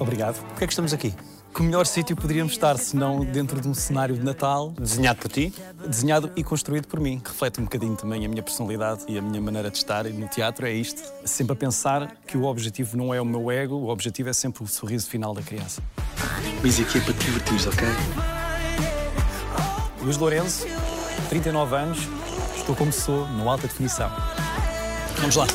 Obrigado. Porquê é que estamos aqui? Que melhor sítio poderíamos estar se não dentro de um cenário de Natal Desenhado por ti? desenhado e construído por mim, que reflete um bocadinho também a minha personalidade e a minha maneira de estar no teatro. É isto. Sempre a pensar que o objetivo não é o meu ego, o objetivo é sempre o sorriso final da criança. Mas aqui é para te divertires, ok? Luís Lourenço, 39 anos, estou como sou, no alta definição. Vamos lá.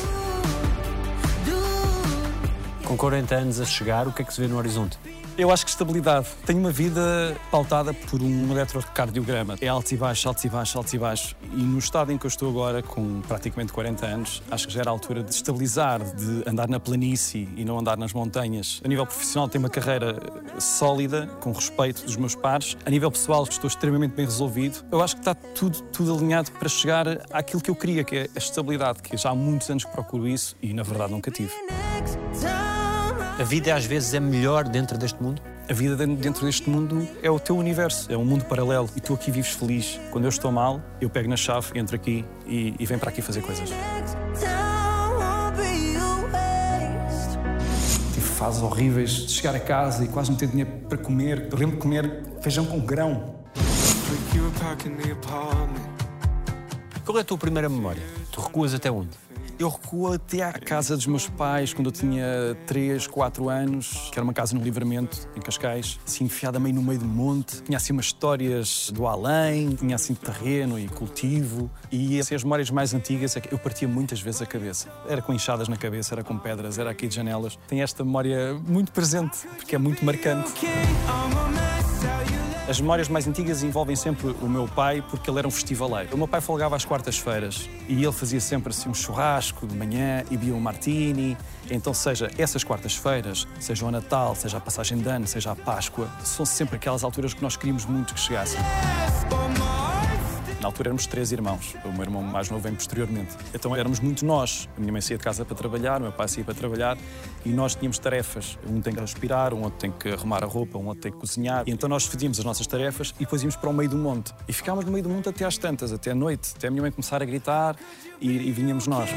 Com 40 anos a chegar, o que é que se vê no horizonte? Eu acho que estabilidade. Tenho uma vida pautada por um eletrocardiograma. É altos e baixos, altos e baixos, altos e baixos. E no estado em que eu estou agora, com praticamente 40 anos, acho que já era a altura de estabilizar, de andar na planície e não andar nas montanhas. A nível profissional, tenho uma carreira sólida, com respeito dos meus pares. A nível pessoal, estou extremamente bem resolvido. Eu acho que está tudo, tudo alinhado para chegar àquilo que eu queria, que é a estabilidade, que já há muitos anos que procuro isso e, na verdade, nunca tive. A vida às vezes é melhor dentro deste mundo? A vida dentro deste mundo é o teu universo, é um mundo paralelo e tu aqui vives feliz. Quando eu estou mal, eu pego na chave, entro aqui e, e venho para aqui fazer coisas. Tive fases horríveis de chegar a casa e quase não ter dinheiro para comer. Eu lembro de comer feijão com grão. Qual é a tua primeira memória? Tu recuas até onde? Eu recuo até à casa dos meus pais quando eu tinha 3, 4 anos, que era uma casa no Livramento, em Cascais, assim enfiada meio no meio do monte. Tinha assim umas histórias do além, tinha assim terreno e cultivo. E assim, as memórias mais antigas é que eu partia muitas vezes a cabeça. Era com enxadas na cabeça, era com pedras, era aqui de janelas. Tenho esta memória muito presente, porque é muito marcante. As memórias mais antigas envolvem sempre o meu pai, porque ele era um festivaleiro. O meu pai folgava às quartas-feiras e ele fazia sempre assim um churrasco de manhã e bebia um martini. Então, seja essas quartas-feiras, seja o Natal, seja a passagem de ano, seja a Páscoa, são sempre aquelas alturas que nós queríamos muito que chegassem. Na altura éramos três irmãos, o meu irmão mais novo vem posteriormente. Então éramos muito nós. A minha mãe saía de casa para trabalhar, o meu pai saía para trabalhar e nós tínhamos tarefas. Um tem que respirar, um outro tem que arrumar a roupa, um outro tem que cozinhar. E então nós fazíamos as nossas tarefas e depois íamos para o meio do monte. E ficámos no meio do monte até às tantas, até à noite, até a minha mãe começar a gritar e, e vinhamos nós.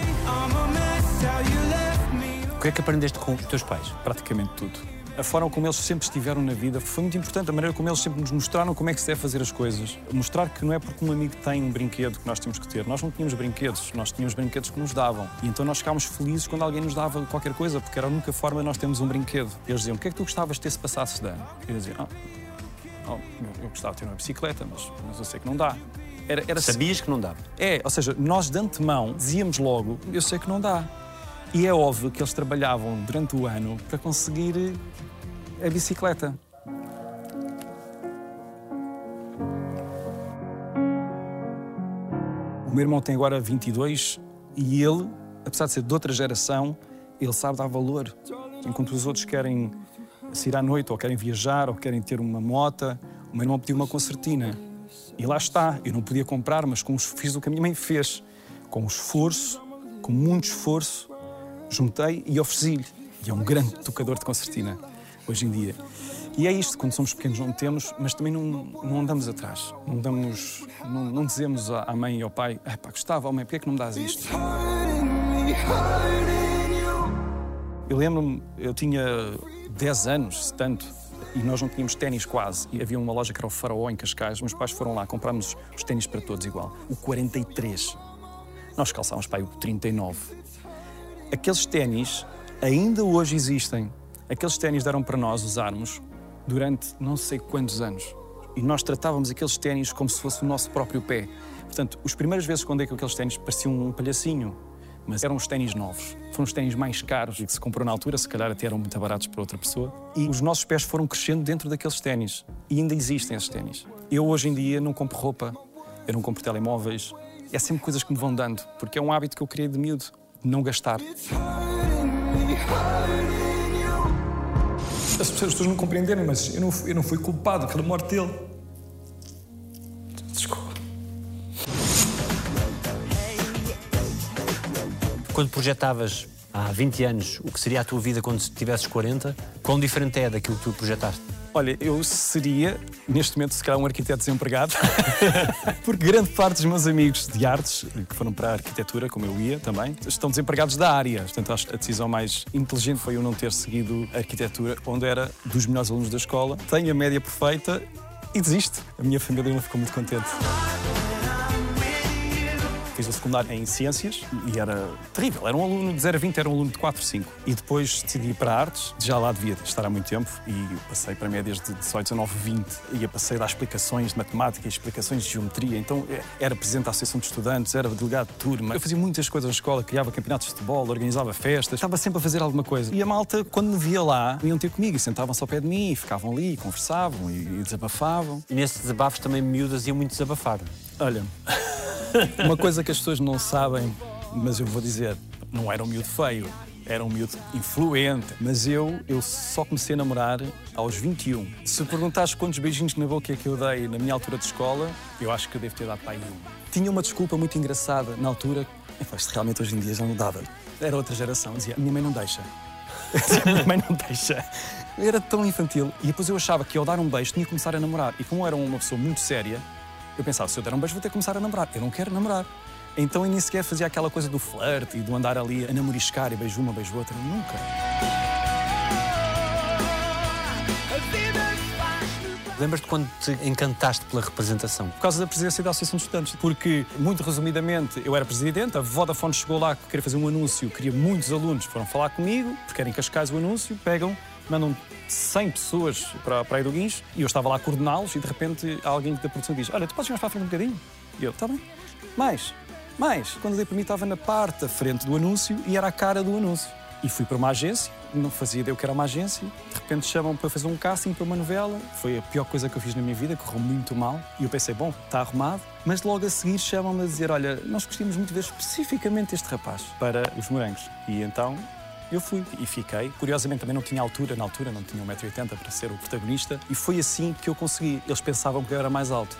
O que é que aprendeste com os teus pais? Praticamente tudo. A forma como eles sempre estiveram na vida foi muito importante. A maneira como eles sempre nos mostraram como é que se deve fazer as coisas. Mostrar que não é porque um amigo tem um brinquedo que nós temos que ter. Nós não tínhamos brinquedos, nós tínhamos brinquedos que nos davam. E então nós ficámos felizes quando alguém nos dava qualquer coisa, porque era a única forma de nós termos um brinquedo. Eles diziam: O que é que tu gostavas de ter se passasse de ano? E eu dizia: oh, eu, eu gostava de ter uma bicicleta, mas, mas eu sei que não dá. Era, era Sabias que não dava? É, ou seja, nós de antemão dizíamos logo: Eu sei que não dá. E é óbvio que eles trabalhavam durante o ano para conseguir a bicicleta. O meu irmão tem agora 22 e ele, apesar de ser de outra geração, ele sabe dar valor. Enquanto os outros querem sair à noite, ou querem viajar, ou querem ter uma mota, o meu irmão pediu uma concertina. E lá está, eu não podia comprar, mas com, fiz o que a minha mãe fez. Com esforço, com muito esforço, juntei e ofereci-lhe. E é um grande tocador de concertina hoje em dia. E é isto, quando somos pequenos não temos, mas também não, não andamos atrás. Não, damos, não, não dizemos à mãe e ao pai, ah, pá, gostava, oh, mãe, porquê é que não me dás isto? Eu lembro-me, eu tinha 10 anos, se tanto, e nós não tínhamos ténis quase. E havia uma loja que era o Faraó em Cascais. Meus pais foram lá, comprámos os ténis para todos igual. O 43. Nós calçávamos aí o 39. Aqueles ténis ainda hoje existem. Aqueles ténis deram para nós usarmos durante não sei quantos anos. E nós tratávamos aqueles ténis como se fosse o nosso próprio pé. Portanto, as primeiras vezes quando é que aqueles ténis pareciam um palhacinho, mas eram os ténis novos. Foram os ténis mais caros e que se comprou na altura, se calhar até eram muito baratos para outra pessoa. E os nossos pés foram crescendo dentro daqueles ténis. E ainda existem esses ténis. Eu hoje em dia não compro roupa, eu não compro telemóveis. É sempre coisas que me vão dando, porque é um hábito que eu criei de miúdo, não gastar. As pessoas não compreenderem, mas eu não, eu não fui culpado pela morte dele. Desculpa. Quando projetavas há 20 anos o que seria a tua vida quando tivesses 40, quão diferente é daquilo que tu projetaste? Olha, eu seria, neste momento, se calhar um arquiteto desempregado, porque grande parte dos meus amigos de artes, que foram para a arquitetura, como eu ia também, estão desempregados da área. Portanto, a decisão mais inteligente foi eu não ter seguido a arquitetura, onde era dos melhores alunos da escola. Tenho a média perfeita e desisto. A minha família não ficou muito contente. Fiz o secundário em Ciências e era terrível. Era um aluno de 0 a 20, era um aluno de 4, 5. E depois decidi ir para Artes, já lá devia estar há muito tempo, e passei para médias de 18, 19, 20. E passei a dar explicações de matemática e explicações de geometria. Então eh, era presidente da Associação de Estudantes, era delegado de turma. Eu fazia muitas coisas na escola, criava campeonatos de futebol, organizava festas, estava sempre a fazer alguma coisa. E a malta, quando me via lá, vinham ter comigo e sentavam-se ao pé de mim, e ficavam ali, e conversavam e, e desabafavam. E nesses desabafos também miúdas iam muito desabafar. Olha, uma coisa que as pessoas não sabem, mas eu vou dizer, não era um miúdo feio, era um miúdo influente. Mas eu, eu só comecei a namorar aos 21. Se perguntares quantos beijinhos na boca é que eu dei na minha altura de escola, eu acho que eu devo ter dado para aí um. Tinha uma desculpa muito engraçada na altura. Isto realmente hoje em dia já não dava. Era outra geração. Dizia, minha mãe não deixa. minha mãe não deixa. Era tão infantil. E depois eu achava que ao dar um beijo tinha que começar a namorar. E como era uma pessoa muito séria, eu pensava, se eu der um beijo vou ter que começar a namorar. Eu não quero namorar. Então eu nem sequer fazia aquela coisa do flerte e do andar ali a namoriscar e beijo uma, beijo outra. Nunca. Lembras-te quando te encantaste pela representação? Por causa da presidência da Associação de Estudantes. Porque, muito resumidamente, eu era presidente, a Vodafone chegou lá, queria fazer um anúncio, queria muitos alunos, foram falar comigo, porque era em Cascais o anúncio, pegam, mandam 100 pessoas para, para aí do e eu estava lá a coordená-los e de repente alguém da produção diz: Olha, tu podes mais para a frente um bocadinho? E eu, está bem. Mais, mais. Quando dei para mim estava na parte da frente do anúncio e era a cara do anúncio. E fui para uma agência, não fazia ideia o que era uma agência. De repente chamam para fazer um casting para uma novela. Foi a pior coisa que eu fiz na minha vida, correu muito mal. E eu pensei, bom, está arrumado. Mas logo a seguir chamam-me a dizer: Olha, nós gostaríamos muito de ver especificamente este rapaz para os morangos. E então eu fui e fiquei. Curiosamente também não tinha altura, na altura não tinha 1,80m para ser o protagonista. E foi assim que eu consegui. Eles pensavam que eu era mais alto.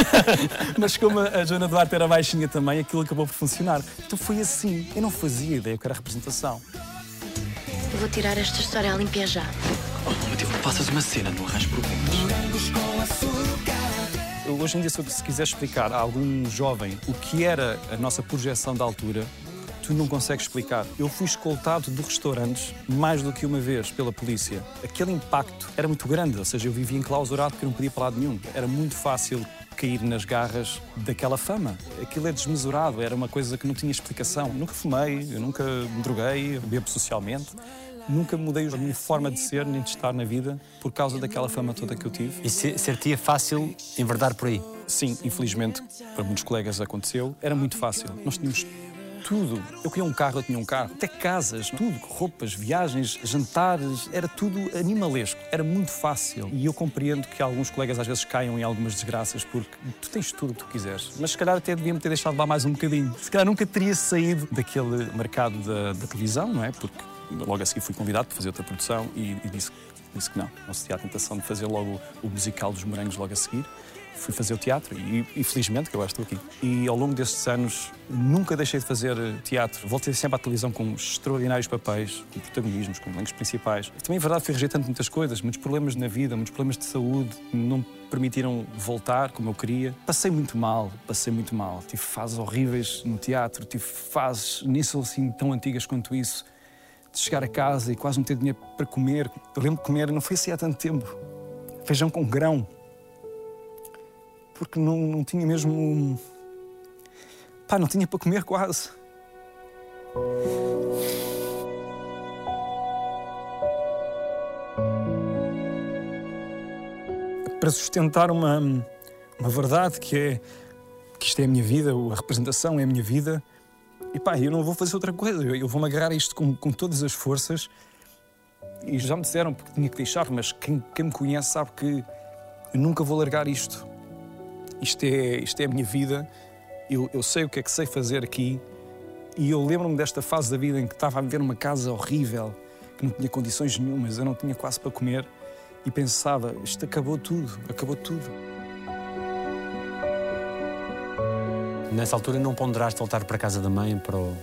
Mas como a Joana Duarte era baixinha também, aquilo acabou por funcionar. Então foi assim. Eu não fazia ideia que era representação. Eu vou tirar esta história a limpar já. Oh, Matilde, faças uma cena, não arranjo problemas. Eu, hoje em dia, se eu- se quiser explicar a algum jovem o que era a nossa projeção da altura, tu não consegues explicar. Eu fui escoltado de restaurantes mais do que uma vez pela polícia. Aquele impacto era muito grande, ou seja, eu vivia enclausurado porque não podia para lado nenhum. Era muito fácil cair nas garras daquela fama. Aquilo é desmesurado, era uma coisa que não tinha explicação. Eu nunca fumei, eu nunca me droguei, bebo socialmente. Nunca mudei a minha forma de ser nem de estar na vida por causa daquela fama toda que eu tive. E se- ser-te-ia fácil enverdar por aí? Sim, infelizmente, para muitos colegas aconteceu. Era muito fácil. Nós tínhamos tudo. Eu queria um carro, eu tinha um carro. Até casas, tudo. Roupas, viagens, jantares. Era tudo animalesco. Era muito fácil. E eu compreendo que alguns colegas às vezes caiam em algumas desgraças porque tu tens tudo o que tu quiseres. Mas se calhar até devia-me ter deixado lá mais um bocadinho. Se calhar nunca teria saído daquele mercado da, da televisão, não é? Porque logo a seguir fui convidado para fazer outra produção e, e disse, disse que não. Não se tinha a tentação de fazer logo o musical dos morangos logo a seguir fui fazer o teatro e, e felizmente que agora estou aqui. E ao longo destes anos nunca deixei de fazer teatro. Voltei sempre à televisão com extraordinários papéis, com protagonismos, com elencos principais. Também é verdade fui rejeitando muitas coisas, muitos problemas na vida, muitos problemas de saúde, não me permitiram voltar como eu queria. Passei muito mal, passei muito mal. Tive fases horríveis no teatro, tive fases nem são assim tão antigas quanto isso. De chegar a casa e quase não ter dinheiro para comer. Eu lembro de comer, não foi assim há tanto tempo. Feijão com grão porque não, não tinha mesmo. Pá, não tinha para comer quase. Para sustentar uma, uma verdade que é que isto é a minha vida, a representação é a minha vida, e pá, eu não vou fazer outra coisa, eu, vou-me agarrar a isto com, com todas as forças. E já me disseram porque tinha que deixar, mas quem, quem me conhece sabe que eu nunca vou largar isto isto é, isto é a minha vida, eu, eu sei o que é que sei fazer aqui. E eu lembro-me desta fase da vida em que estava a viver numa casa horrível, que não tinha condições nenhumas, eu não tinha quase para comer e pensava, isto acabou tudo, acabou tudo. Nessa altura não ponderaste voltar para a casa da mãe, para o,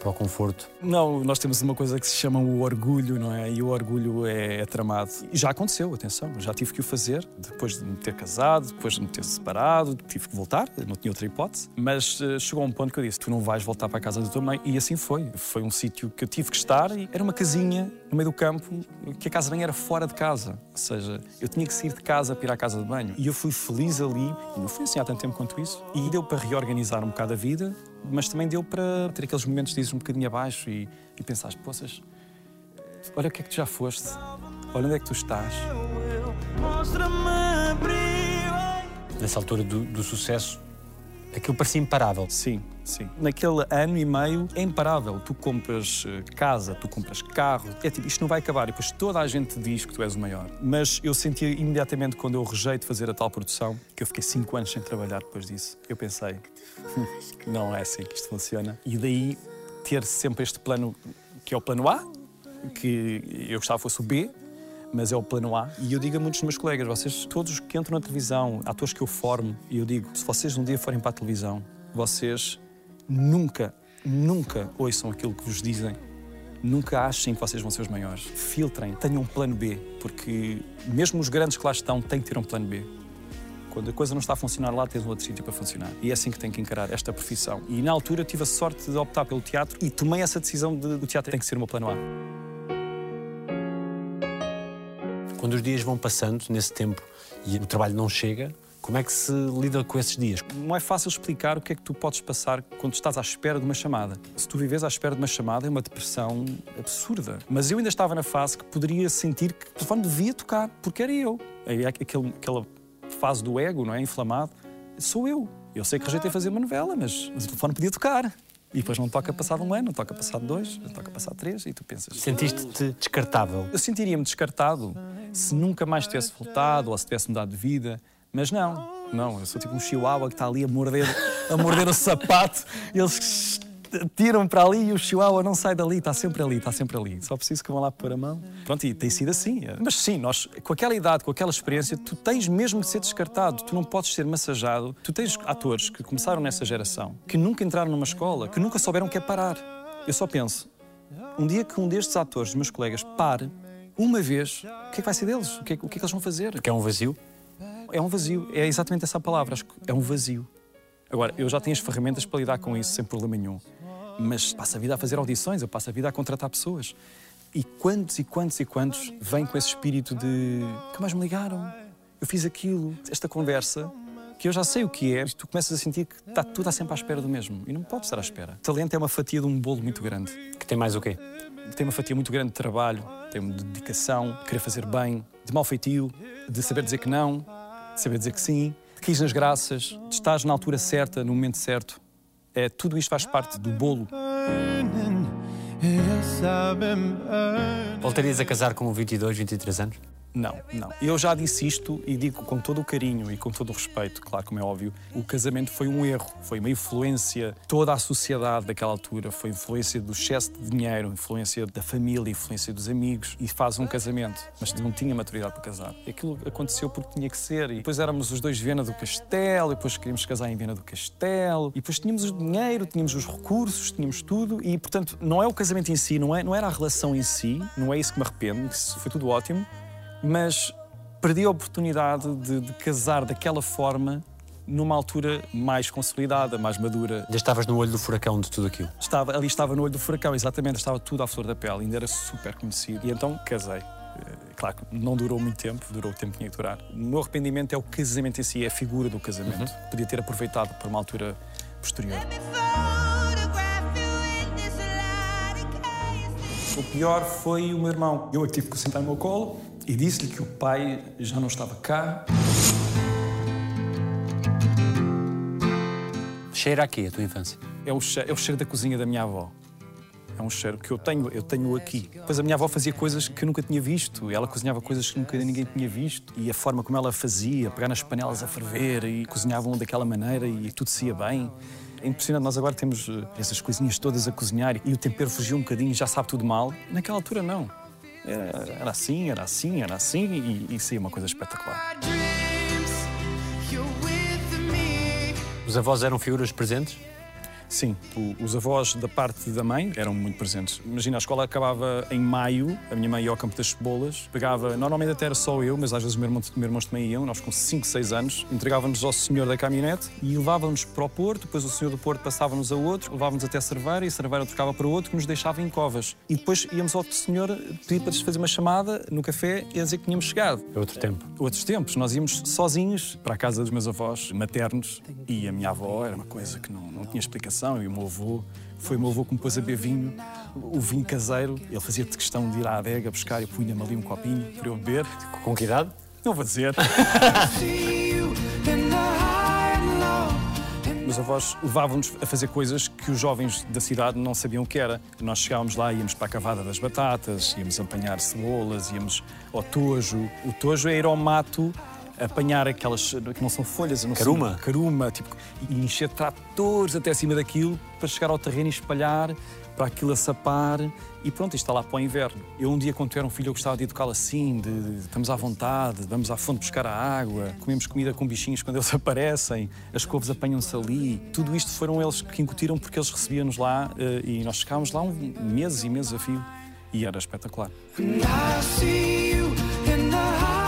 para o conforto? Não, nós temos uma coisa que se chama o orgulho, não é? E o orgulho é, é tramado. E já aconteceu, atenção, já tive que o fazer depois de me ter casado, depois de me ter separado, tive que voltar, não tinha outra hipótese. Mas uh, chegou um ponto que eu disse: tu não vais voltar para a casa da tua mãe. E assim foi. Foi um sítio que eu tive que estar e era uma casinha no meio do campo, que a casa de banho era fora de casa. Ou seja, eu tinha que sair de casa para ir à casa de banho. E eu fui feliz ali, e não fui assim há tanto tempo quanto isso. E deu para reorganizar um bocado a vida, mas também deu para ter aqueles momentos de ir um bocadinho abaixo e, e pensar, poças, olha o que é que tu já foste, olha onde é que tu estás. Nessa altura do, do sucesso, aquilo parecia imparável. Sim, sim. Naquele ano e meio é imparável. Tu compras eh, casa, tu compras carro. É tipo, isto não vai acabar. E depois toda a gente diz que tu és o maior. Mas eu senti imediatamente quando eu rejeito fazer a tal produção, que eu fiquei cinco anos sem trabalhar depois disso. Eu pensei, "Hum, não é assim que isto funciona. E daí ter sempre este plano, que é o plano A, que eu gostava fosse o B, mas é o plano A. E eu digo a muitos dos meus colegas, vocês, todos que entram na televisão, atores que eu formo, e eu digo, se vocês um dia forem para a televisão, vocês nunca, nunca ouçam aquilo que vos dizem. Nunca achem que vocês vão ser os maiores. Filtrem, tenham um plano B, porque mesmo os grandes que lá estão têm que ter um plano B. Quando a coisa não está a funcionar lá, tens um outro sítio para funcionar. E é assim que tem que encarar esta profissão. E na altura tive a sorte de optar pelo teatro e tomei essa decisão de o teatro tem que ser o meu plano A. Quando os dias vão passando nesse tempo e o trabalho não chega, como é que se lida com esses dias? Não é fácil explicar o que é que tu podes passar quando estás à espera de uma chamada. Se tu vives à espera de uma chamada, é uma depressão absurda. Mas eu ainda estava na fase que poderia sentir que o telefone devia tocar, porque era eu. Aí há aquele, aquela fase do ego, não é? Inflamado. Sou eu. Eu sei que rejeitei fazer uma novela, mas, mas o telefone podia tocar. E depois não toca passado um ano, não toca passado dois, não toca passado três, e tu pensas. Sentiste-te descartável? Eu sentiria-me descartado se nunca mais tivesse voltado ou se tivesse mudado de vida. Mas não, não, eu sou tipo um chihuahua que está ali a morder, a morder o sapato e eles tiram para ali e o chihuahua não sai dali, está sempre ali, está sempre ali. Só preciso que vão lá pôr a mão. Pronto, e tem sido assim. Mas sim, nós, com aquela idade, com aquela experiência, tu tens mesmo de ser descartado, tu não podes ser massajado. Tu tens atores que começaram nessa geração, que nunca entraram numa escola, que nunca souberam o que é parar. Eu só penso, um dia que um destes atores, dos meus colegas, pare, uma vez, o que é que vai ser deles? O que é, o que, é que eles vão fazer? Que é um vazio? É um vazio. É exatamente essa palavra. Acho que é um vazio. Agora, eu já tenho as ferramentas para lidar com isso sem problema nenhum. Mas passo a vida a fazer audições, eu passo a vida a contratar pessoas. E quantos e quantos e quantos vêm com esse espírito de que mais me ligaram? Eu fiz aquilo, esta conversa, que eu já sei o que é, e tu começas a sentir que está tudo a sempre à espera do mesmo. E não pode estar à espera. Talento é uma fatia de um bolo muito grande. Que tem mais o quê? Tem uma fatia muito grande de trabalho, tem uma dedicação, de querer fazer bem, de mal feitio, de saber dizer que não, de saber dizer que sim, de quis nas graças, de estar na altura certa, no momento certo. É, tudo isto faz parte do bolo. Voltarias a casar com 22, 23 anos? Não, não. Eu já disse isto e digo com todo o carinho e com todo o respeito, claro, como é óbvio, o casamento foi um erro, foi uma influência, toda a sociedade daquela altura, foi influência do excesso de dinheiro, influência da família, influência dos amigos, e faz um casamento, mas não tinha maturidade para casar. Aquilo aconteceu porque tinha que ser, e depois éramos os dois Viena do Castelo, e depois queríamos casar em Viena do Castelo, e depois tínhamos o dinheiro, tínhamos os recursos, tínhamos tudo, e portanto não é o casamento em si, não, é, não era a relação em si, não é isso que me arrependo, isso foi tudo ótimo, mas perdi a oportunidade de, de casar daquela forma numa altura mais consolidada, mais madura. Já estavas no olho do furacão de tudo aquilo. Estava, ali estava no olho do furacão, exatamente, estava tudo à flor da pele, ainda era super conhecido. E então casei. Eh, Claro que não durou muito tempo, durou o tempo que tinha que durar. O meu arrependimento é o casamento em si, é a figura do casamento. Podia ter aproveitado para uma altura posterior. O pior foi o meu irmão. Eu tive que o sentar no meu colo e disse-lhe que o pai já não estava cá. Cheira aqui a tua infância. É o, cheiro, é o cheiro da cozinha da minha avó. É um cheiro que eu tenho, eu tenho aqui. Depois a minha avó fazia coisas que eu nunca tinha visto. Ela cozinhava coisas que nunca ninguém tinha visto. E a forma como ela fazia, pegar nas panelas a ferver e cozinhavam daquela maneira e tudo se ia bem. É impressionante, nós agora temos eh, essas coisinhas todas a cozinhar e o tempero fugiu um bocadinho, já sabe tudo mal. Naquela altura, não. Era, era assim, era assim, era assim e, e saía uma coisa espetacular. Os avós eram figuras presentes? Sim, o- os avós da parte da mãe eram muito presentes. Imagina, a escola acabava em maio, a minha mãe ia ao campo das cebolas, pegava, normalmente até era só eu, mas às vezes os meus irmãos, meus irmãos também iam, nós com 5, 6 anos, entregávamos ao senhor da caminhonete e levávamos para o Porto, depois o senhor do Porto passava-nos a outro, levávamos até a Cerveira e a Cerveira trocava para outro que nos deixava em covas. E depois íamos ao senhor pedir para lhes fazer uma chamada no café e a dizer que tínhamos chegado É outro tempo. outros tempos. Nós íamos sozinhos para a casa dos meus avós maternos e a minha avó era uma coisa que não, não tinha explicação. E o meu avô, foi o meu avô que me pôs a beber vinho, o vinho caseiro. Ele fazia de questão de ir à adega buscar e punha-me ali um copinho para eu beber. Com que idade? Não vou dizer. Meus avós levavam-nos a fazer coisas que os jovens da cidade não sabiam o que era. Nós chegávamos lá, íamos para a cavada das batatas, íamos apanhar cebolas, íamos ao tojo. O tojo é ir ao mato apanhar aquelas que não são folhas, não Caruma? caruma, tipo, e encher tratores até acima daquilo para chegar ao terreno e espalhar, para aquilo a sapar e pronto, isto está lá para o inverno. Eu um dia, quando tiver um filho, eu gostava de educá-lo assim, de, de- estamos à vontade, vamos à fonte buscar a água, comemos comida com bichinhos quando eles aparecem, as couves apanham-se ali. Tudo isto foram eles que incutiram porque eles recebiam-nos lá eh, e nós ficámos lá um, meses e meses a fio e era espetacular. And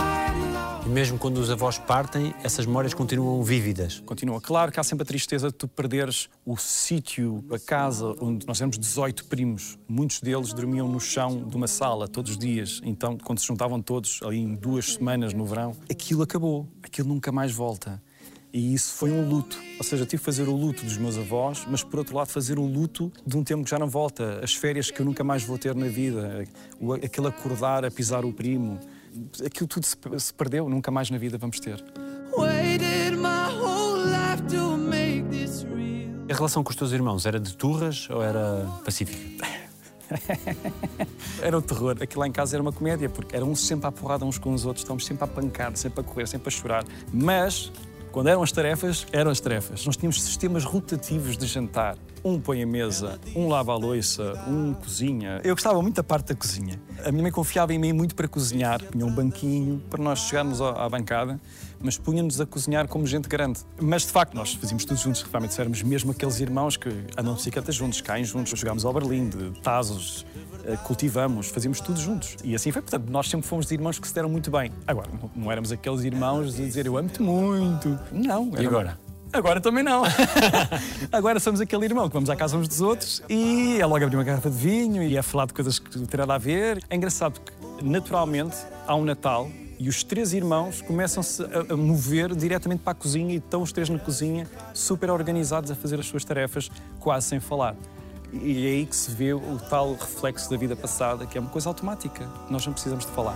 E mesmo quando os avós partem, essas memórias continuam vívidas. Continua. Claro que há sempre a tristeza de tu perderes o sítio, a casa, onde nós éramos 18 primos. Muitos deles dormiam no chão de uma sala todos os dias. Então, quando se juntavam todos, ali em duas semanas no verão, aquilo acabou. Aquilo nunca mais volta. E isso foi um luto. Ou seja, tive que fazer o luto dos meus avós, mas por outro lado, fazer o luto de um tempo que já não volta. As férias que eu nunca mais vou ter na vida. Aquele acordar a pisar o primo. Aquilo tudo se se perdeu, nunca mais na vida vamos ter. A relação com os teus irmãos era de turras ou era pacífica? Era o terror. Aquilo lá em casa era uma comédia, porque eram uns sempre à porrada uns com os outros, estávamos sempre a pancar, sempre a correr, sempre a chorar. Mas, quando eram as tarefas, eram as tarefas. Nós tínhamos sistemas rotativos de jantar. Um põe a mesa, um lava a louça, um cozinha. Eu gostava muito da parte da cozinha. A minha mãe confiava em mim muito para cozinhar. Punha um banquinho para nós chegarmos à bancada, mas punha-nos a cozinhar como gente grande. Mas, de facto, nós fazíamos tudo juntos. Realmente éramos mesmo aqueles irmãos que andam de bicicleta juntos, caem juntos, jogámos ao Berlim, de tazos, cultivamos, fazíamos tudo juntos. E assim foi. Portanto, nós sempre fomos de irmãos que se deram muito bem. Agora, não, não éramos aqueles irmãos de dizer eu amo-te muito. Não. E agora? Agora também não. Agora somos aquele irmão que vamos à casa uns dos outros e é logo abrir uma garrafa de vinho e é falar de coisas que não nada a ver. É engraçado porque, naturalmente, há um Natal e os três irmãos começam-se a, a mover diretamente para a cozinha e estão os três na cozinha, super organizados a fazer as suas tarefas, quase sem falar. E é aí que se vê o tal reflexo da vida passada, que é uma coisa automática. Nós não precisamos de falar.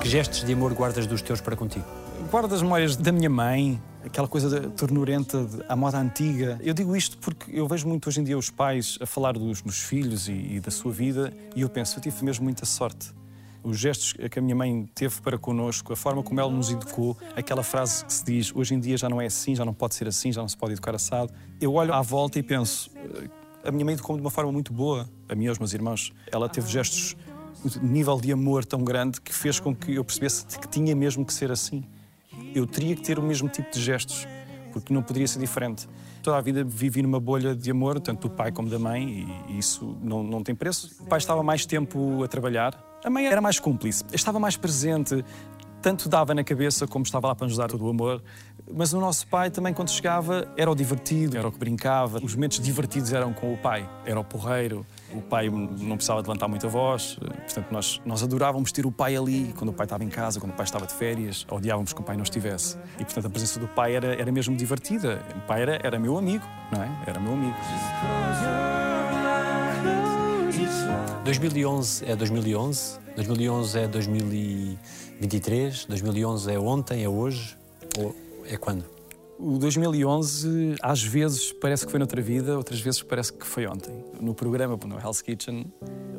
Que gestos de amor guardas dos teus para contigo? Guardo as memórias da minha mãe, aquela coisa ternurenta, à moda antiga. Eu digo isto porque eu vejo muito hoje em dia os pais a falar dos, dos filhos e, e da sua vida e eu penso, eu tive mesmo muita sorte. Os gestos que a minha mãe teve para connosco, a forma como ela nos educou, aquela frase que se diz hoje em dia já não é assim, já não pode ser assim, já não se pode educar assado. Eu olho à volta e penso, eh, a minha mãe educou-me de uma forma muito boa, a mim e aos meus irmãos. Ela teve gestos, nível de amor tão grande que fez com que eu percebesse que tinha mesmo que ser assim eu teria que ter o mesmo tipo de gestos, porque não poderia ser diferente. Toda a vida vivi numa bolha de amor, tanto do pai como da mãe, e isso não, não tem preço. O pai estava mais tempo a trabalhar, a mãe era mais cúmplice, estava mais presente, tanto dava na cabeça como estava lá para nos dar todo o amor. Mas o nosso pai também, quando chegava, era o divertido, era o que brincava. Os momentos divertidos eram com o pai, era o porreiro. O pai não precisava de levantar muita voz, portanto, nós, nós adorávamos ter o pai ali quando o pai estava em casa, quando o pai estava de férias, odiávamos que o pai não estivesse. E, portanto, a presença do pai era, era mesmo divertida. O pai era, era meu amigo, não é? Era meu amigo. 2011 é 2011, 2011 é 2023, 2011 é ontem, é hoje ou é quando? O 2011, às vezes, parece que foi noutra vida, outras vezes parece que foi ontem. No programa, no Hell's Kitchen,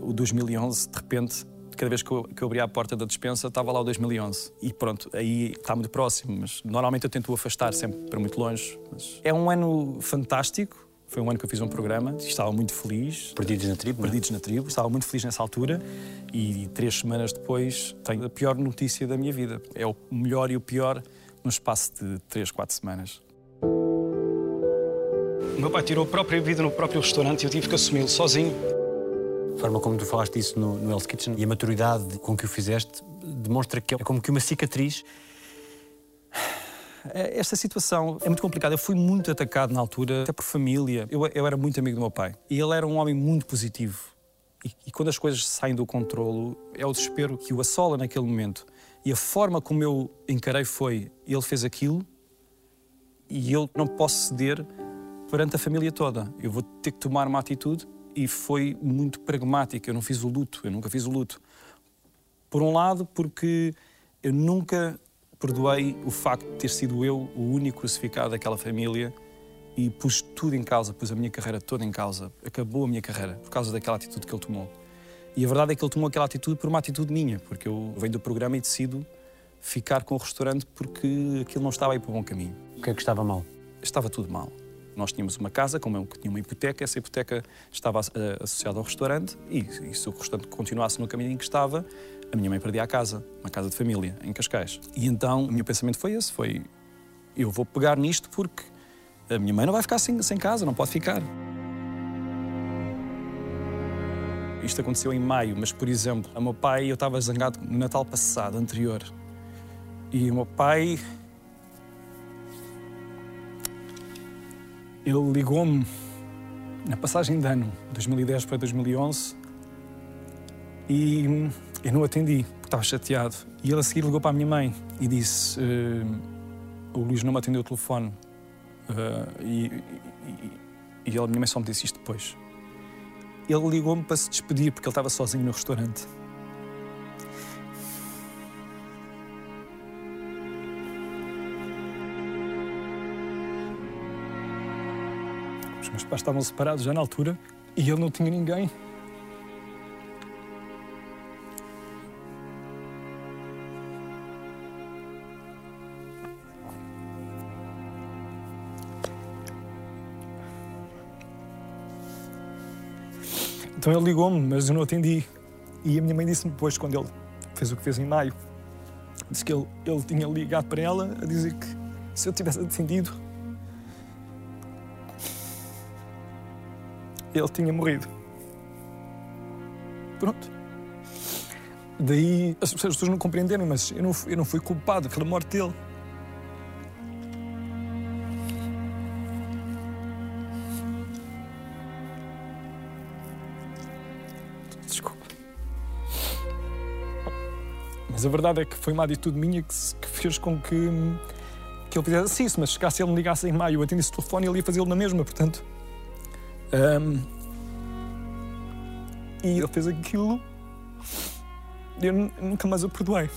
o 2011, de repente, cada vez que eu, que eu abria a porta da despensa, estava lá o 2011. E pronto, aí está muito próximo, mas normalmente eu tento afastar sempre para muito longe. Mas é um ano fantástico, Foi um ano que eu fiz um programa, estava muito feliz. Perdidos na tribo, é? Perdidos na tribo. Estava muito feliz nessa altura e três semanas depois tenho a pior notícia da minha vida. É o melhor e o pior no espaço de três, quatro semanas. O meu pai tirou a própria vida no próprio restaurante e eu tive que assumi-lo sozinho. A forma como tu falaste disso no, no Hell's Kitchen e a maturidade com que o fizeste demonstra que é como que uma cicatriz. É, Esta situação é muito complicada. Eu fui muito atacado na altura, até por família. Eu, eu era muito amigo do meu pai. E ele era um homem muito positivo. E, e quando as coisas saem do controlo, é o desespero que o assola naquele momento. E a forma como eu encarei foi: ele fez aquilo e eu não posso ceder perante a família toda. Eu vou ter que tomar uma atitude e foi muito pragmática. Eu não fiz o luto, eu nunca fiz o luto. Por um lado, porque eu nunca perdoei o facto de ter sido eu o único crucificado daquela família e pus tudo em causa, pus a minha carreira toda em causa. Acabou a minha carreira por causa daquela atitude que ele tomou. E a verdade é que ele tomou aquela atitude por uma atitude minha, porque eu venho do programa e decido ficar com o restaurante porque aquilo não estava aí para o bom caminho. O que é que estava mal? Estava tudo mal. Nós tínhamos uma casa, como eu tinha uma hipoteca, essa hipoteca estava eh, associada ao restaurante e, e se o restaurante continuasse no caminho em que estava, a minha mãe perdia a casa, uma casa de família, em Cascais. E então o meu pensamento foi esse, foi eu vou pegar nisto porque a minha mãe não vai ficar sem, sem casa, não pode ficar. Isto aconteceu em maio, mas, por exemplo, o meu pai, eu estava zangado no Natal passado, anterior. E o meu pai. Ele ligou-me na passagem de ano, 2010 para 2011, e eu não atendi, porque estava chateado. E ele a seguir ligou para a minha mãe e disse: eh, O Luís não me atendeu o telefone. Eh, e, e, e ele, a minha mãe só me disse isto depois. Ele ligou-me para se despedir porque ele estava sozinho no restaurante. Os meus pais estavam separados já na altura e ele não tinha ninguém. Então ele ligou-me, mas eu não atendi. E a minha mãe disse-me depois, quando ele fez o que fez em maio, disse que ele, ele tinha ligado para ela a dizer que se eu tivesse atendido, ele tinha morrido. Pronto. Daí as pessoas as pessoas não compreenderam, mas eu não, eu não fui culpado pela morte dele. Mas a verdade é que foi uma atitude minha que, que fez com que, que ele fizesse isso. Mas se chegasse ele me ligasse em maio, eu atendesse o telefone e ele ia fazê-lo na mesma, portanto. Ahm, e ele fez aquilo. Eu nu- nunca mais o perdoei.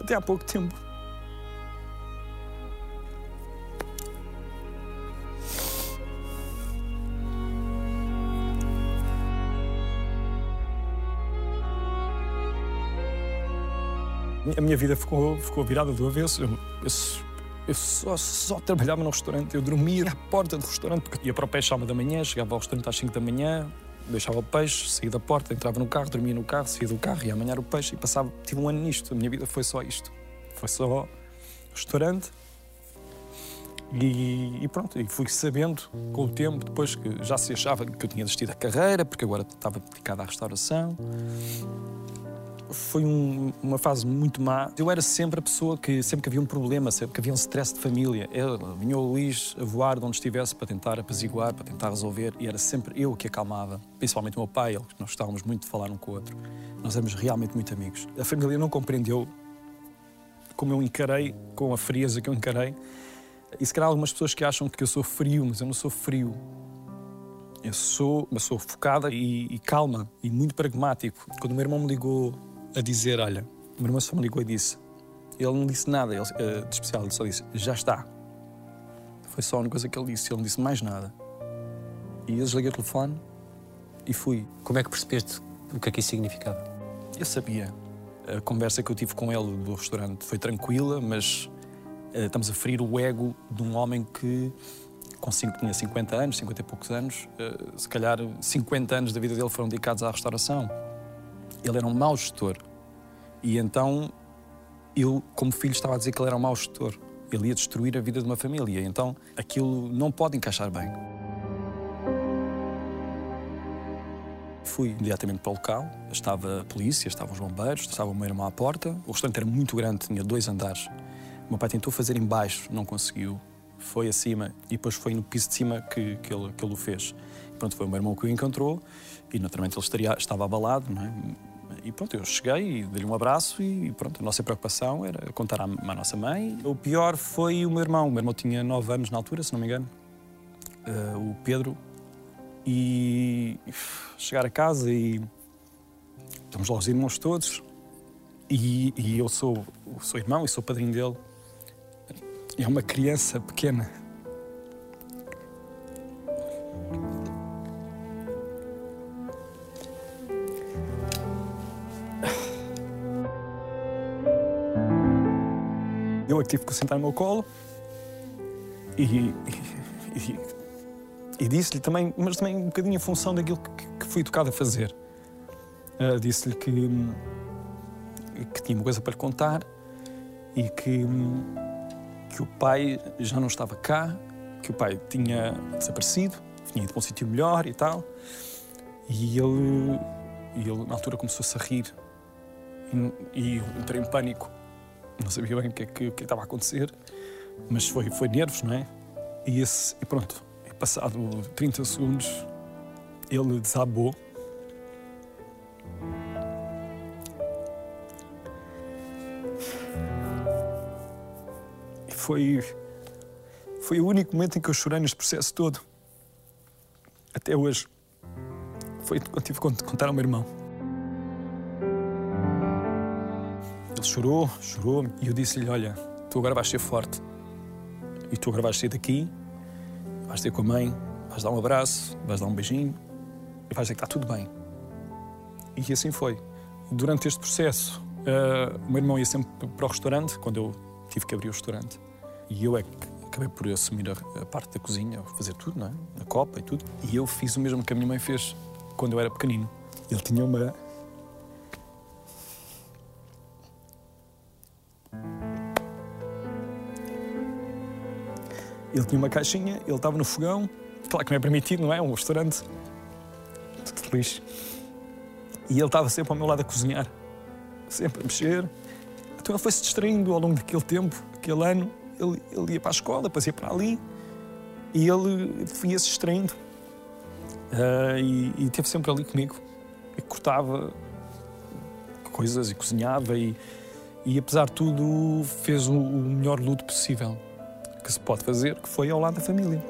Até há pouco tempo. A minha vida ficou, ficou virada do avesso. Eu, eu, eu só, só trabalhava no restaurante. Eu dormia à porta do restaurante, porque ia para o peixe à uma da manhã, chegava ao restaurante às 5 da manhã, deixava o peixe, saía da porta, entrava no carro, dormia no carro, saía do carro, ia amanhar o peixe e passava. Tive um ano nisto. A minha vida foi só isto. Foi só restaurante. E, e pronto, e fui sabendo com o tempo, depois que já se achava que eu tinha desistido da carreira, porque agora estava dedicado à restauração foi um- uma fase muito má. Eu era sempre a pessoa que, sempre que havia um problema, sempre que havia um stress de família, vinha o Luís a voar de onde estivesse para tentar apaziguar, para tentar resolver, e era sempre eu que acalmava, principalmente o meu pai, ele, nós gostávamos muito de falar um com o outro. Nós éramos realmente muito amigos. A família não compreendeu como eu encarei, com a frieza que eu encarei. E se calhar algumas pessoas que acham que eu sou frio, mas eu não sou frio. Eu sou uma pessoa focada e, e calma e muito pragmático. Quando o meu irmão me ligou a dizer, olha, o meu irmão só me ligou e disse, ele não disse nada ele, eh, de especial, ele só disse, já está. Foi só a única coisa que ele disse, ele não disse mais nada. E eu desliguei o telefone e fui. Como é que percebeste o que é que isso significava? Eu sabia. A conversa que eu tive com ele do restaurante foi tranquila, mas eh, estamos a ferir o ego de um homem que com cinco, tinha 50 anos, 50 e poucos anos, eh, se calhar 50 anos da vida dele foram dedicados à restauração. Ele era um mau gestor. E então eu, como filho, estava a dizer que ele era um mau gestor. Ele ia destruir a vida de uma família. Então aquilo não pode encaixar bem. Fui imediatamente para o local, estava a polícia, estavam os bombeiros, estava o meu irmão à porta. O restaurante era muito grande, tinha dois andares. O meu pai tentou fazer em baixo, não conseguiu. Foi acima e depois foi no piso de cima que, que, ele, que ele o fez. Pronto, foi o meu irmão que o encontrou e naturalmente ele estaria, estava abalado, não é? E pronto, eu cheguei e dei-lhe um abraço e pronto, a nossa preocupação era contar à, à nossa mãe. O pior foi o meu irmão. O meu irmão tinha 9 anos na altura, se não me engano. Eh, o Pedro. E chegar a casa e estamos lá os irmãos todos e, e eu sou o seu irmão e sou padrinho dele. É uma criança pequena. Tive que sentar no meu colo e, e, e- e disse-lhe também, mas também um bocadinho em função daquilo que, que fui educado a fazer. Ah, disse-lhe que, que tinha uma coisa para lhe contar e que, que o pai já não estava cá, que o pai tinha desaparecido, tinha ido para um sítio melhor e tal. E ele, e ele na altura, começou-se a rir e, e eu entrei em pânico. Não sabia bem o que, é que, o que estava a acontecer, mas foi, foi nervos, não é? E, esse, e pronto, e passado 30 segundos, ele desabou. E foi, foi o único momento em que eu chorei neste processo todo. Até hoje. Foi quando tive que contar ao meu irmão. Ele chorou, chorou, e eu disse-lhe: Olha, tu agora vais ser forte. E tu agora vais sair daqui, vais ter com a mãe, vais dar um abraço, vais dar um beijinho e vais dizer que está tudo bem. E assim foi. Durante este processo, eh, o meu irmão ia sempre para o restaurante, quando eu tive que abrir o restaurante. E eu é que acabei por assumir a parte da cozinha, fazer tudo, não é? A copa e tudo. E eu fiz o mesmo que a minha mãe fez quando eu era pequenino. Ele tinha uma, Ele tinha uma caixinha, ele estava no fogão, claro que não é permitido, não é? Um restaurante, tudo de lixo. E ele estava sempre ao meu lado a cozinhar, sempre a mexer. Então ele foi-se distraindo ao longo daquele tempo, aquele ano. Ele, ele ia para a escola, depois ia para ali e ele ia-se distraindo. Ah, e, e esteve sempre ali comigo. E cortava coisas e cozinhava e, e apesar de tudo fez o, o melhor luto possível que se pode fazer, que foi ao lado da família.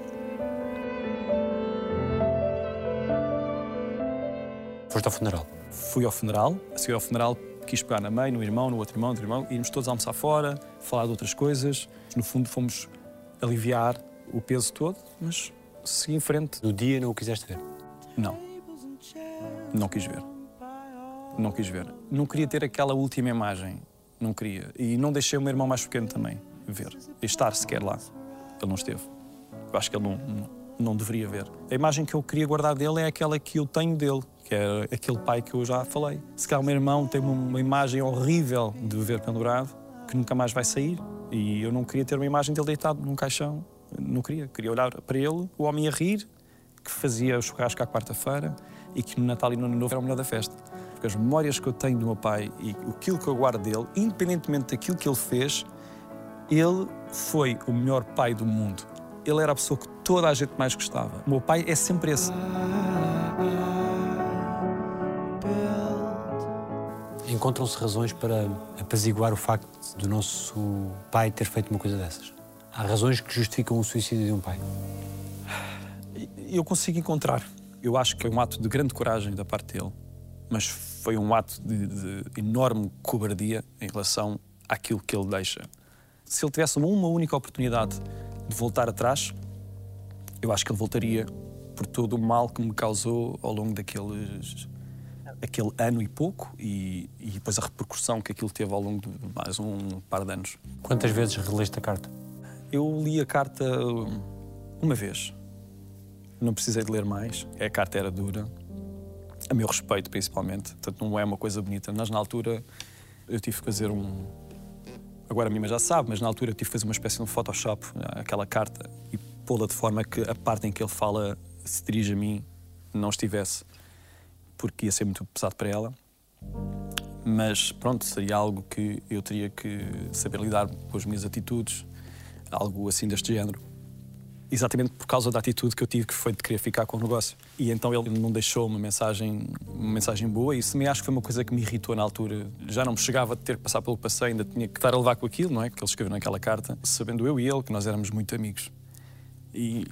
Foste ao funeral. Fui ao funeral, a seguir ao funeral quis pegar na mãe, no irmão, no outro irmão, no outro irmão, íamos todos almoçar fora, falar de outras coisas. No fundo fomos aliviar o peso todo, mas segui em frente. No dia não o quiseste ver. Não. Não quis ver. Não quis ver. Não queria ter aquela última imagem. Não queria. E não deixei o meu irmão mais pequeno também ver. Estar sequer lá. Ele não esteve. Eu acho que ele não, não, não deveria ver. A imagem que eu queria guardar dele é aquela que eu tenho dele, que é aquele pai que eu já falei. Se calhar o meu irmão tem uma, imagem horrível de ver pendurado, que nunca mais vai sair. E eu não queria ter uma imagem dele deitado num caixão. Não queria. Queria olhar para ele, o homem a rir, que fazia o churrasco à quarta-feira e que no Natal e no Ano Novo era o melhor da festa. Porque as memórias que eu tenho do meu pai e aquilo que eu guardo dele, independentemente daquilo que ele fez, ele foi o melhor pai do mundo. Ele era a pessoa que toda a gente mais gostava. O meu pai é sempre esse. Encontram-se razões para apaziguar o facto do nosso pai ter feito uma coisa dessas? Há razões que justificam o suicídio de um pai? Eu consigo encontrar. Eu acho que é um ato de grande coragem da parte dele, mas foi um ato de, de enorme cobardia em relação àquilo que ele deixa. Se ele tivesse uma única oportunidade de voltar atrás, eu acho que ele voltaria por todo o mal que me causou ao longo daqueles aquele ano e pouco e, e depois a repercussão que aquilo teve ao longo de mais um par de anos. Quantas vezes releste a carta? Eu li a carta hum, Uma vez. Não precisei de ler mais. A carta era dura. A meu respeito, principalmente. Portanto, não é uma coisa bonita. Mas na altura eu tive que fazer um. Agora a minha mãe já sabe, mas na altura eu tive que fazer uma espécie de um Photoshop, aquela carta, e pô-la de forma que a parte em que ele fala se dirige a mim não estivesse, porque ia ser muito pesado para ela. Mas pronto, seria algo que eu teria que saber lidar com as minhas atitudes, algo assim deste género. Exatamente por causa da atitude que eu tive, que foi de querer ficar com o negócio. E então ele não deixou uma mensagem, uma mensagem boa, e isso também acho que foi uma coisa que me irritou na altura. Já não me chegava a ter que passar pelo que passei, ainda tinha que estar a levar com aquilo, não é? Que ele escreveu naquela carta, sabendo eu e ele que nós éramos muito amigos. E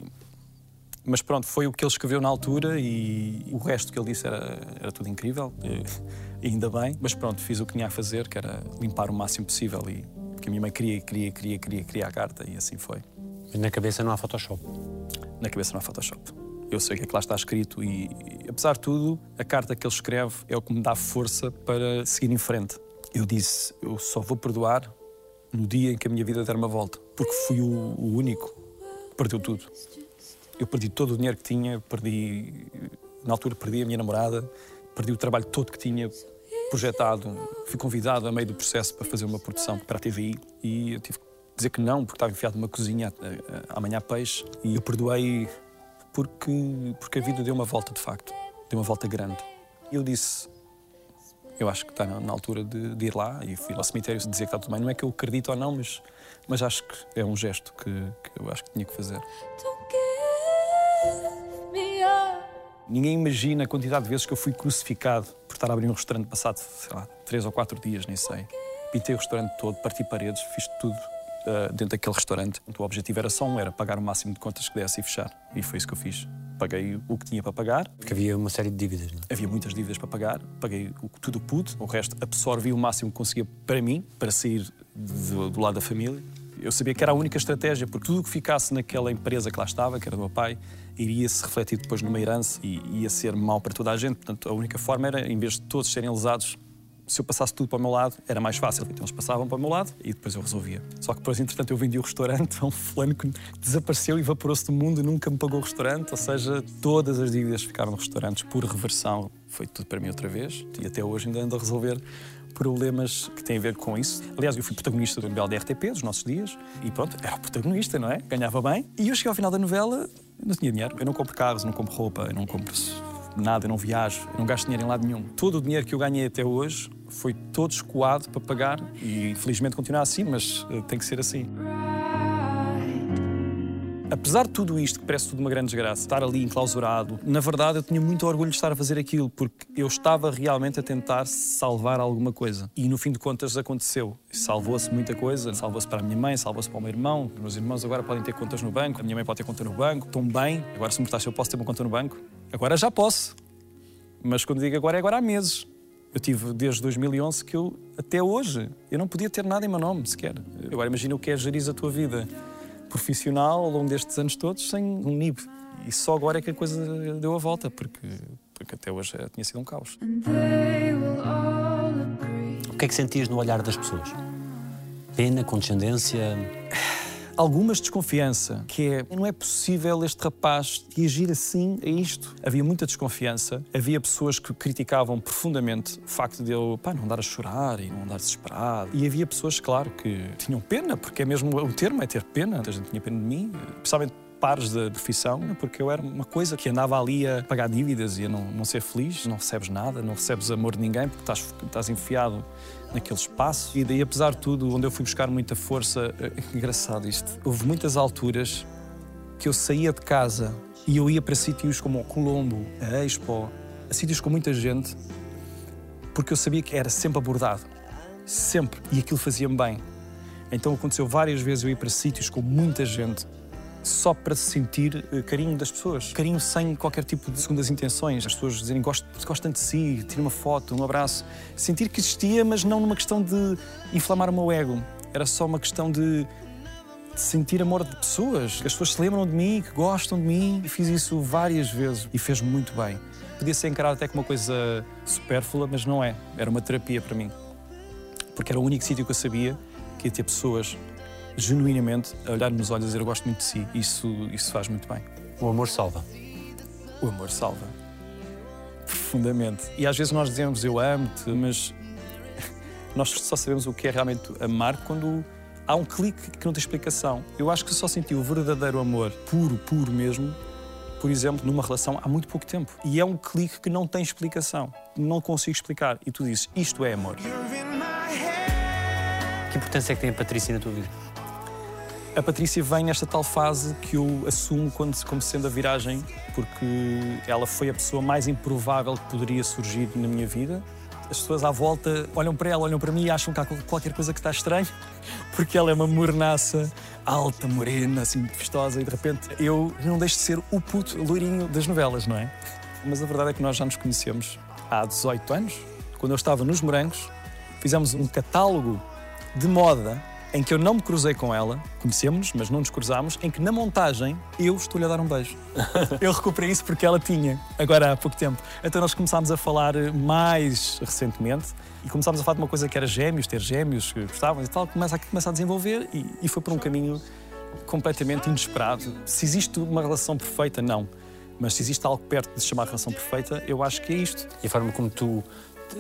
mas pronto, foi o que ele escreveu na altura e o resto que ele disse era, era tudo incrível, e, ainda bem. Mas pronto, fiz o que tinha a fazer, que era limpar o máximo possível e que a minha mãe queria, queria, queria, queria, queria a carta e assim foi. Mas na cabeça não há Photoshop. Na cabeça não há Photoshop. Eu sei o que é que lá está escrito e, e, apesar de tudo, a carta que ele escreve é o que me dá força para seguir em frente. Eu disse, eu só vou perdoar no dia em que a minha vida der uma volta, porque fui o, o único que perdeu tudo. Eu perdi todo o dinheiro que tinha, perdi. Na altura, perdi a minha namorada, perdi o trabalho todo que tinha projetado. Fui convidado a meio do processo para fazer uma produção para a TVI e eu tive que dizer que não, porque estava enfiado numa cozinha amanhã peixe e eu perdoei porque, porque a vida deu uma volta de facto, deu uma volta grande. E eu disse, eu acho que está na, altura de, de, ir lá e fui ao cemitério dizer que está tudo bem. Não é que eu acredito ou não, mas, mas acho que é um gesto que, que eu acho que tinha que fazer. Ninguém imagina a quantidade de vezes que eu fui crucificado por estar a abrir um restaurante passado, sei lá, três ou quatro dias, nem sei. Pintei o restaurante todo, parti paredes, fiz tudo uh, dentro daquele restaurante. O objetivo era só um, era pagar o máximo de contas que desse e fechar. E foi isso que eu fiz. Paguei o que tinha para pagar. Porque havia uma série de dívidas, não é? Havia muitas dívidas para pagar. Paguei o que tudo pude. O resto absorvi o máximo que conseguia para mim, para sair do, do lado da família. Eu sabia que era a única estratégia, porque tudo o que ficasse naquela empresa que lá estava, que era do meu pai, iria se refletir depois numa herança e ia ser mau para toda a gente. Portanto, a única forma era, em vez de todos serem lesados, se eu passasse tudo para o meu lado, era mais fácil. Então eles passavam para o meu lado e depois eu resolvia. Só que depois, entretanto, eu vendi o restaurante a um fulano que desapareceu evaporou-se do mundo e nunca me pagou o restaurante. Ou seja, todas as dívidas ficaram nos restaurantes por reversão. Foi tudo para mim outra vez e até hoje ainda ando a resolver problemas que têm a ver com isso. Aliás, eu fui protagonista da novela da RTP dos nossos dias e pronto, era o protagonista, não é? Ganhava bem. E eu cheguei ao final da novela, não tinha dinheiro. Eu não compro carros, não compro roupa, eu não compro nada, eu não viajo, eu não gasto dinheiro em lado nenhum. Todo o dinheiro que eu ganhei até hoje foi todo escoado para pagar e infelizmente continua assim, mas uh, tem que ser assim. Apesar de tudo isto, que parece tudo uma grande desgraça, estar ali enclausurado, na verdade eu tinha muito orgulho de estar a fazer aquilo, porque eu estava realmente a tentar salvar alguma coisa. E no fim de contas aconteceu. Salvou-se muita coisa, salvou-se para a minha mãe, salvou-se para o meu irmão. Os meus irmãos agora podem ter contas no banco, a minha mãe pode ter conta no banco, estão bem. Agora, se me perguntaste se eu posso ter uma conta no banco, agora já posso. Mas quando digo agora, é agora há meses. Eu tive desde 2011 que eu, até hoje, eu não podia ter nada em meu nome sequer. Agora imagina o que é gerir a tua vida profissional ao longo destes anos todos sem um NIB. E só agora é que a coisa deu a volta, porque, porque até hoje tinha sido um caos. O que é que sentias no olhar das pessoas? Pena, condescendência? Algumas desconfiança, que é, não é possível este rapaz reagir assim a isto. Havia muita desconfiança, havia pessoas que criticavam profundamente o facto de eu pá, não andar a chorar e não andar desesperado. E havia pessoas, claro, que tinham pena, porque é mesmo o termo, é ter pena. A gente tinha pena de mim, principalmente pares da profissão, porque eu era uma coisa que andava ali a pagar dívidas e a não, não ser feliz, não recebes nada, não recebes amor de ninguém porque estás, estás enfiado naquele espaço. E daí, apesar de tudo, onde eu fui buscar muita força, é engraçado isto, houve muitas alturas que eu saía de casa e eu ia para sítios como o Colombo, a Expo, a sítios com muita gente, porque eu sabia que era sempre abordado. Sempre. E aquilo fazia-me bem. Então aconteceu várias vezes eu ir para sítios com muita gente só para sentir uh, carinho das pessoas. Carinho sem qualquer tipo de segundas intenções. As pessoas dizerem gostam, gostam de si, tira uma foto, um abraço. Sentir que existia, mas não numa questão de inflamar o meu ego. Era só uma questão de, de sentir amor de pessoas. As pessoas se lembram de mim, que gostam de mim. E fiz isso várias vezes e fez-me muito bem. Podia ser encarado até como uma coisa supérflua, mas não é. Era uma terapia para mim. Porque era o único sítio que eu sabia que ia ter pessoas genuinamente a olhar nos olhos e dizer eu gosto muito de si. Isso, isso faz muito bem. O amor salva. O amor salva. Profundamente. E às vezes nós dizemos eu amo-te, mas nós só sabemos o que é realmente amar quando há um clique que não tem explicação. Eu acho que só senti o verdadeiro amor, puro, puro mesmo, por exemplo, numa relação há muito pouco tempo. E é um clique que não tem explicação. Não consigo explicar. E tu dizes, isto é amor. Que importância é que tem a Patrícia na tua vida? A Patrícia vem nesta tal fase que eu assumo quando, como sendo a viragem, porque ela foi a pessoa mais improvável que poderia surgir na minha vida. As pessoas à volta olham para ela, olham para mim e acham que há qualquer coisa que está estranho, porque ela é uma mornaça alta, morena, assim, festosa, e de repente eu não deixo de ser o puto loirinho das novelas, não é? Mas a verdade é que nós já nos conhecemos há 18 anos, quando eu estava nos Morangos, fizemos um catálogo de moda em que eu não me cruzei com ela, conhecemos-nos, mas não nos cruzámos, em que na montagem eu estou-lhe a dar um beijo. eu recuperei isso porque ela tinha, agora há pouco tempo. Então nós começámos a falar mais recentemente e começámos a falar de uma coisa que era gêmeos, ter gêmeos, que gostavam e tal, começa a, começa a desenvolver e, e foi por um caminho completamente inesperado. Se existe uma relação perfeita, não. Mas se existe algo perto de se chamar relação perfeita, eu acho que é isto. E a forma como tu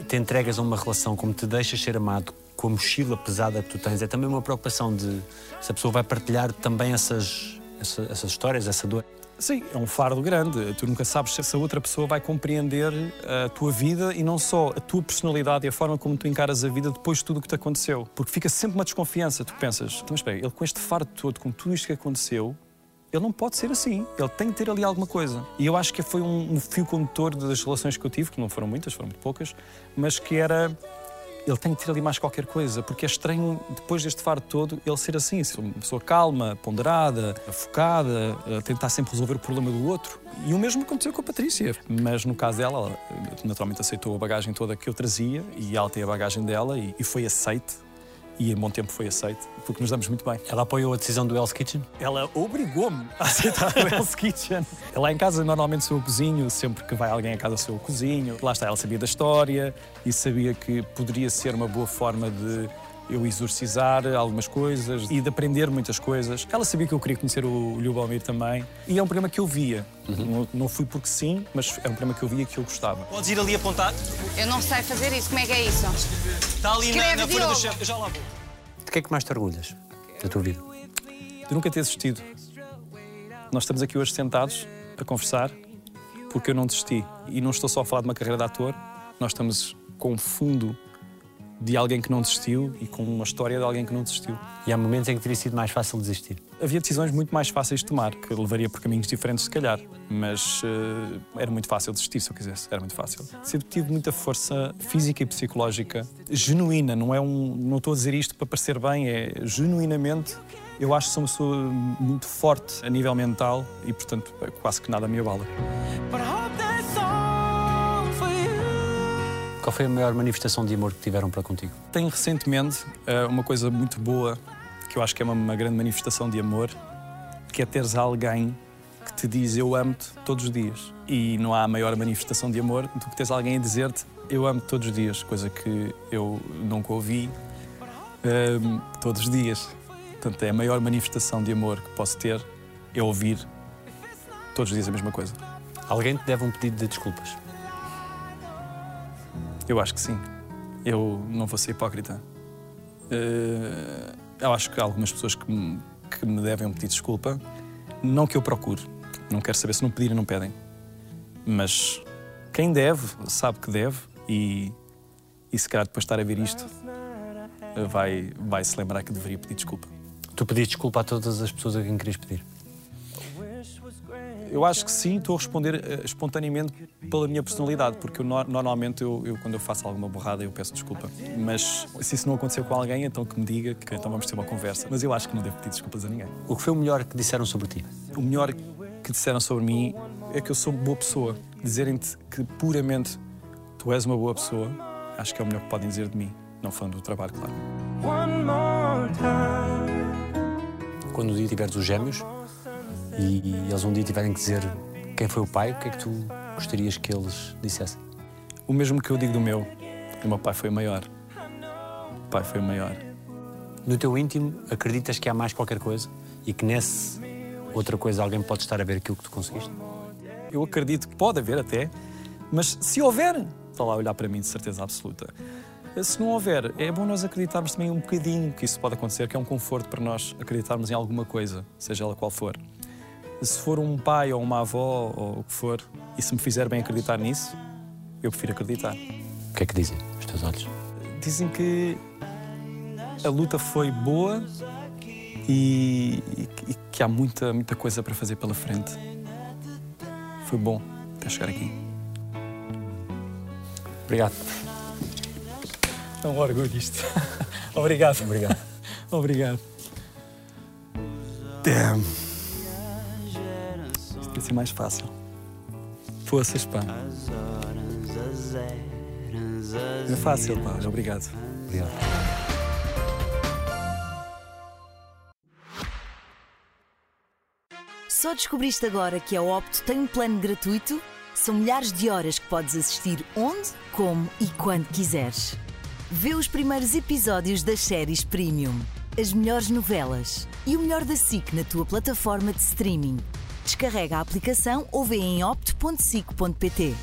te entregas a uma relação, como te deixas ser amado, com a mochila pesada que tu tens, é também uma preocupação de se a pessoa vai partilhar também essas, essa- essas histórias, essa dor. Sim, é um fardo grande. Tu nunca sabes se essa outra pessoa vai compreender a tua vida e não só a tua personalidade e a forma como tu encaras a vida depois de tudo o que te aconteceu. Porque fica sempre uma desconfiança. Tu pensas, "Então, mas espera, ele com este fardo todo, com tudo isto que aconteceu, ele não pode ser assim. Ele tem que ter ali alguma coisa. E eu acho que foi um, um fio condutor das relações que eu tive, que não foram muitas, foram muito poucas, mas que era. Ele tem que ter ali mais qualquer coisa, porque é estranho, depois deste fardo todo, ele ser assim, ser uma pessoa calma, ponderada, focada, a tentar sempre resolver o problema do outro. E o mesmo aconteceu com a Patrícia. Mas no caso dela, ela naturalmente aceitou a bagagem toda que eu trazia e ela tem a bagagem dela e, e foi aceite. E em bom tempo foi aceite, porque nos damos muito bem. Ela apoiou a decisão do Hell's Kitchen? Ela obrigou-me a aceitar o Hell's Kitchen. Lá em casa, normalmente sou eu cozinho, sempre que vai alguém a casa sou eu cozinho. Lá está, ela sabia da história e sabia que poderia ser uma boa forma de eu exorcizar algumas coisas e de aprender muitas coisas. Ela sabia que eu queria conhecer o Lubomir também. E é um programa que eu via. Não, não fui porque sim, mas é um programa que eu via que eu gostava. Podes ir ali apontar? Eu não sei fazer isso. Como é que é isso? Está ali na, Escreve, na folha do chefe. Eu já lá vou. De que é que mais te orgulhas da tua vida? de nunca ter desistido. Nós estamos aqui hoje sentados a conversar porque eu não desisti. E não estou só a falar de uma carreira de ator, nós estamos com um fundo de alguém que não desistiu e com uma história de alguém que não desistiu. E há momentos em que teria sido mais fácil desistir. Havia decisões muito mais fáceis de tomar, que levaria por caminhos diferentes, se calhar, mas eh, era muito fácil desistir se eu quisesse, era muito fácil. Sempre tive muita força física e psicológica, genuína, não é um. Não estou a dizer isto para parecer bem, é genuinamente. Eu acho que sou uma pessoa muito forte a nível mental e, portanto, quase que nada me abala. Qual foi a maior manifestação de amor que tiveram para contigo? Tenho recentemente eh, uma coisa muito boa, que eu acho que é uma, uma grande manifestação de amor, que é teres alguém que te diz eu amo-te todos os dias. E não há maior manifestação de amor do que teres alguém a dizer-te eu amo-te todos os dias, coisa que eu nunca ouvi ehm, todos os dias. Portanto, é a maior manifestação de amor que posso ter, é ouvir todos os dias a mesma coisa. Alguém te deve um pedido de desculpas. Eu acho que sim. Eu não vou ser hipócrita. Eh, eu acho que há algumas pessoas que me, que me devem um pedido de desculpa. Não que eu procure. Não quero saber se não pedirem, não pedem. Mas quem deve, sabe que deve e, e se calhar depois de estar a ver isto, vai, vai se lembrar que deveria pedir desculpa. Tu pediste desculpa a todas as pessoas a quem querias pedir. Eu acho que sim, estou a responder eh, espontaneamente pela minha personalidade, porque eu, no- normalmente eu, eu, quando eu faço alguma borrada eu peço desculpa. Mas se isso não aconteceu com alguém, então que me diga, que então vamos ter uma conversa. Mas eu acho que não devo pedir desculpas a ninguém. O que foi o melhor que disseram sobre ti? O melhor que disseram sobre mim é que eu sou boa pessoa. Dizerem-te que puramente tu és uma boa pessoa, acho que é o melhor que podem dizer de mim. Não falando do trabalho, claro. One more time. Quando um dia tiveres os gêmeos e eles um dia tiverem que dizer quem foi o pai, o que é que tu gostarias que eles dissessem? O mesmo que eu digo do meu. O meu pai foi o maior. O pai foi o maior. No teu íntimo, acreditas que há mais qualquer coisa e que nesse outra coisa alguém pode estar a ver aquilo que tu conseguiste? Eu acredito que pode haver até, mas se houver, está lá a olhar para mim de certeza absoluta. Se não houver, é bom nós acreditarmos também um bocadinho que isso pode acontecer, que é um conforto para nós acreditarmos em alguma coisa, seja ela qual for. Se for um pai ou uma avó ou o que for, e se me fizer bem acreditar nisso, eu prefiro acreditar. O que é que dizem os teus olhos? Dizem que a luta foi boa e, e- e que há muita, muita coisa para fazer pela frente. Foi bom até chegar aqui. Obrigado. É um orgulho isto. Obrigado. Obrigado. Obrigado. Damn. Devia ser mais fácil. Poças, pá. É fácil, pá. Obrigado. Obrigado. Só descobriste agora que a Opto tem um plano gratuito? São milhares de horas que podes assistir onde, como e quando quiseres. Vê os primeiros episódios das séries Premium, as melhores novelas e o melhor da SIC na tua plataforma de streaming. Descarrega a aplicação ou vê em opto.sic.pt.